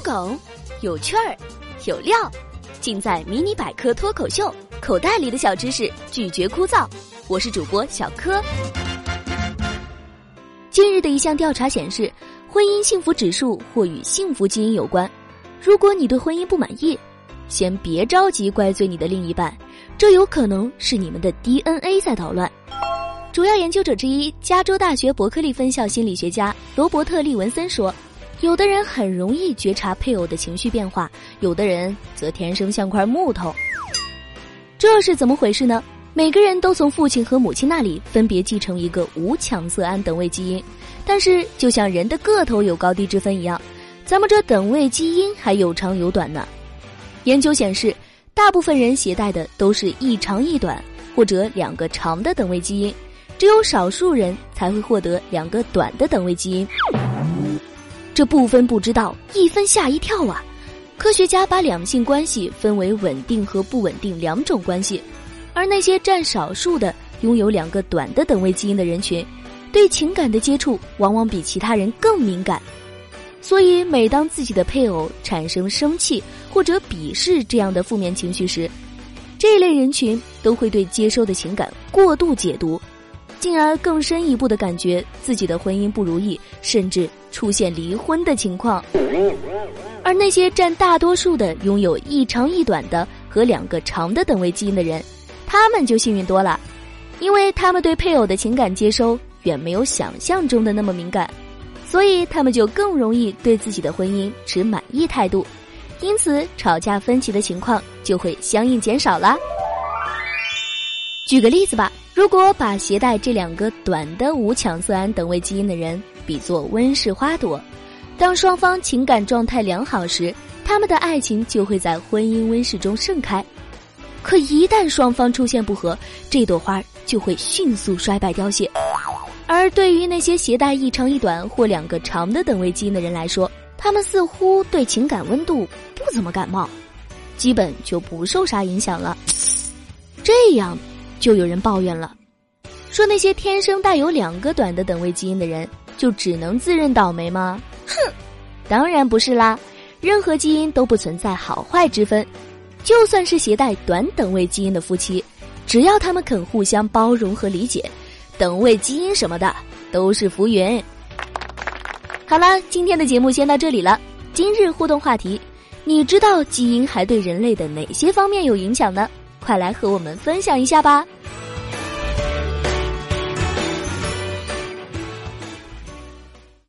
梗，有趣儿，有料，尽在迷你百科脱口秀。口袋里的小知识，拒绝枯燥。我是主播小柯。近日的一项调查显示，婚姻幸福指数或与幸福基因有关。如果你对婚姻不满意，先别着急怪罪你的另一半，这有可能是你们的 DNA 在捣乱。主要研究者之一，加州大学伯克利分校心理学家罗伯特·利文森说。有的人很容易觉察配偶的情绪变化，有的人则天生像块木头。这是怎么回事呢？每个人都从父亲和母亲那里分别继承一个无羟色胺等位基因，但是就像人的个头有高低之分一样，咱们这等位基因还有长有短呢。研究显示，大部分人携带的都是一长一短或者两个长的等位基因，只有少数人才会获得两个短的等位基因。这不分不知道，一分吓一跳啊！科学家把两性关系分为稳定和不稳定两种关系，而那些占少数的拥有两个短的等位基因的人群，对情感的接触往往比其他人更敏感。所以，每当自己的配偶产生生气或者鄙视这样的负面情绪时，这类人群都会对接收的情感过度解读。进而更深一步的感觉自己的婚姻不如意，甚至出现离婚的情况。而那些占大多数的拥有一长一短的和两个长的等位基因的人，他们就幸运多了，因为他们对配偶的情感接收远没有想象中的那么敏感，所以他们就更容易对自己的婚姻持满意态度，因此吵架分歧的情况就会相应减少啦。举个例子吧。如果把携带这两个短的五羟色胺等位基因的人比作温室花朵，当双方情感状态良好时，他们的爱情就会在婚姻温室中盛开。可一旦双方出现不和，这朵花就会迅速衰败凋谢。而对于那些携带一长一短或两个长的等位基因的人来说，他们似乎对情感温度不怎么感冒，基本就不受啥影响了。这样。就有人抱怨了，说那些天生带有两个短的等位基因的人就只能自认倒霉吗？哼，当然不是啦，任何基因都不存在好坏之分，就算是携带短等位基因的夫妻，只要他们肯互相包容和理解，等位基因什么的都是浮云。好了，今天的节目先到这里了。今日互动话题，你知道基因还对人类的哪些方面有影响呢？快来和我们分享一下吧。